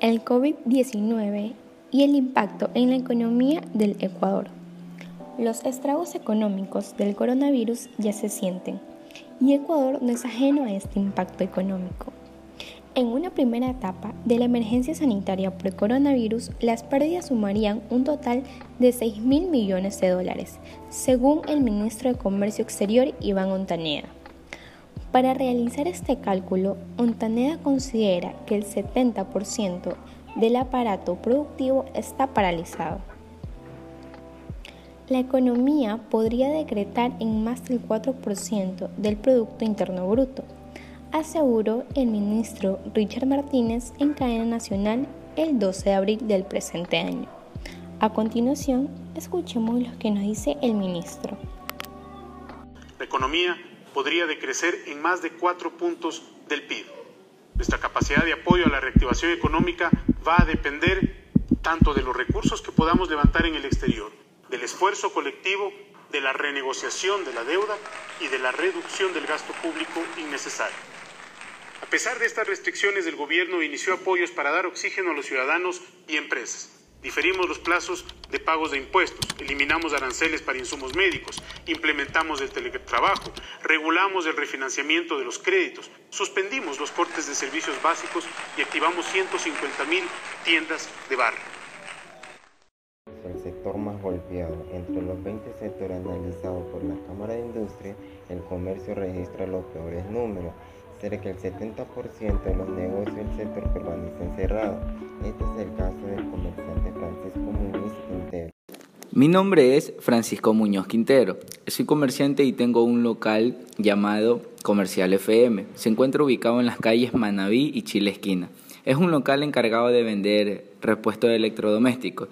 el COVID-19 y el impacto en la economía del Ecuador. Los estragos económicos del coronavirus ya se sienten y Ecuador no es ajeno a este impacto económico. En una primera etapa de la emergencia sanitaria por coronavirus, las pérdidas sumarían un total de 6 mil millones de dólares, según el ministro de Comercio Exterior Iván Ontaneda. Para realizar este cálculo, Ontaneda considera que el 70% del aparato productivo está paralizado. La economía podría decretar en más del 4% del Producto Interno Bruto, aseguró el ministro Richard Martínez en cadena nacional el 12 de abril del presente año. A continuación, escuchemos lo que nos dice el ministro. La economía podría decrecer en más de 4 puntos del PIB. Nuestra capacidad de apoyo a la reactivación económica va a depender tanto de los recursos que podamos levantar en el exterior, del esfuerzo colectivo, de la renegociación de la deuda y de la reducción del gasto público innecesario. A pesar de estas restricciones, el Gobierno inició apoyos para dar oxígeno a los ciudadanos y empresas. Diferimos los plazos de pagos de impuestos, eliminamos aranceles para insumos médicos, implementamos el teletrabajo, regulamos el refinanciamiento de los créditos, suspendimos los cortes de servicios básicos y activamos 150 mil tiendas de barrio. El sector más golpeado. Entre los 20 sectores analizados por la Cámara de Industria, el comercio registra los peores números cerca del 70% de los negocios del sector permanecen cerrados. Este es el caso del comerciante Francisco Muñoz Quintero. Mi nombre es Francisco Muñoz Quintero. Soy comerciante y tengo un local llamado Comercial FM. Se encuentra ubicado en las calles Manaví y Chile Esquina. Es un local encargado de vender repuestos de electrodomésticos,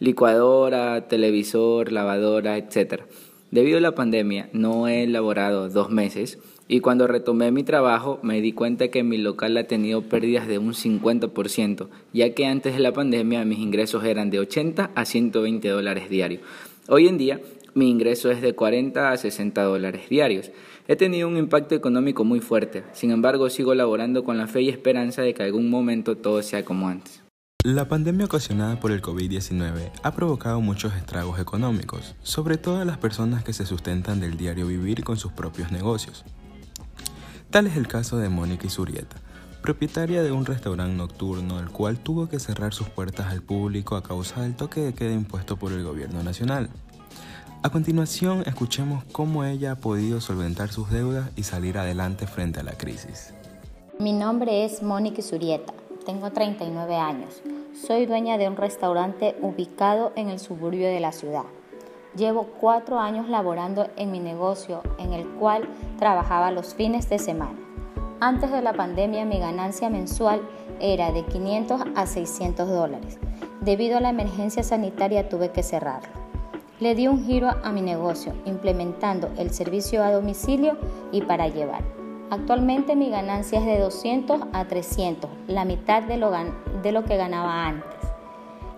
licuadora, televisor, lavadora, etc. Debido a la pandemia, no he elaborado dos meses y cuando retomé mi trabajo me di cuenta que mi local ha tenido pérdidas de un 50%, ya que antes de la pandemia mis ingresos eran de 80 a 120 dólares diarios. Hoy en día mi ingreso es de 40 a 60 dólares diarios. He tenido un impacto económico muy fuerte, sin embargo sigo laborando con la fe y esperanza de que algún momento todo sea como antes. La pandemia ocasionada por el COVID-19 ha provocado muchos estragos económicos, sobre todo a las personas que se sustentan del diario vivir con sus propios negocios. Tal es el caso de Mónica Isurieta, propietaria de un restaurante nocturno el cual tuvo que cerrar sus puertas al público a causa del toque de queda impuesto por el gobierno nacional. A continuación, escuchemos cómo ella ha podido solventar sus deudas y salir adelante frente a la crisis. Mi nombre es Mónica Isurieta, tengo 39 años. Soy dueña de un restaurante ubicado en el suburbio de la ciudad. Llevo cuatro años laborando en mi negocio en el cual trabajaba los fines de semana. Antes de la pandemia mi ganancia mensual era de 500 a 600 dólares. Debido a la emergencia sanitaria tuve que cerrarlo. Le di un giro a mi negocio implementando el servicio a domicilio y para llevar. Actualmente mi ganancia es de 200 a 300, la mitad de lo, de lo que ganaba antes.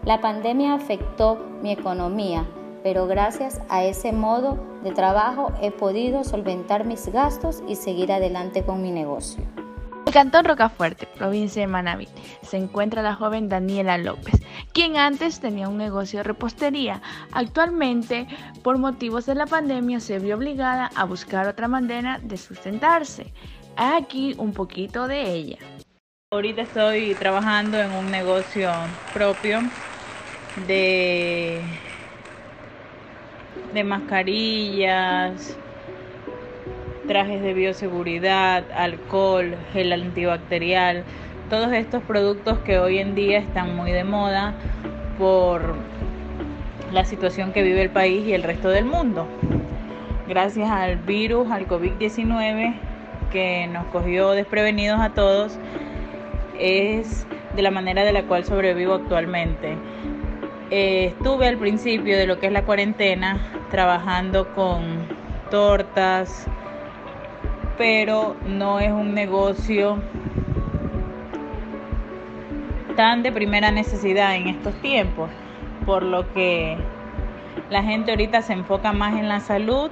La pandemia afectó mi economía pero gracias a ese modo de trabajo he podido solventar mis gastos y seguir adelante con mi negocio. En Cantón Rocafuerte, provincia de Manabí, se encuentra la joven Daniela López, quien antes tenía un negocio de repostería. Actualmente, por motivos de la pandemia, se vio obligada a buscar otra manera de sustentarse. Aquí un poquito de ella. Ahorita estoy trabajando en un negocio propio de de mascarillas, trajes de bioseguridad, alcohol, gel antibacterial, todos estos productos que hoy en día están muy de moda por la situación que vive el país y el resto del mundo. Gracias al virus, al COVID-19 que nos cogió desprevenidos a todos, es de la manera de la cual sobrevivo actualmente. Eh, estuve al principio de lo que es la cuarentena trabajando con tortas, pero no es un negocio tan de primera necesidad en estos tiempos, por lo que la gente ahorita se enfoca más en la salud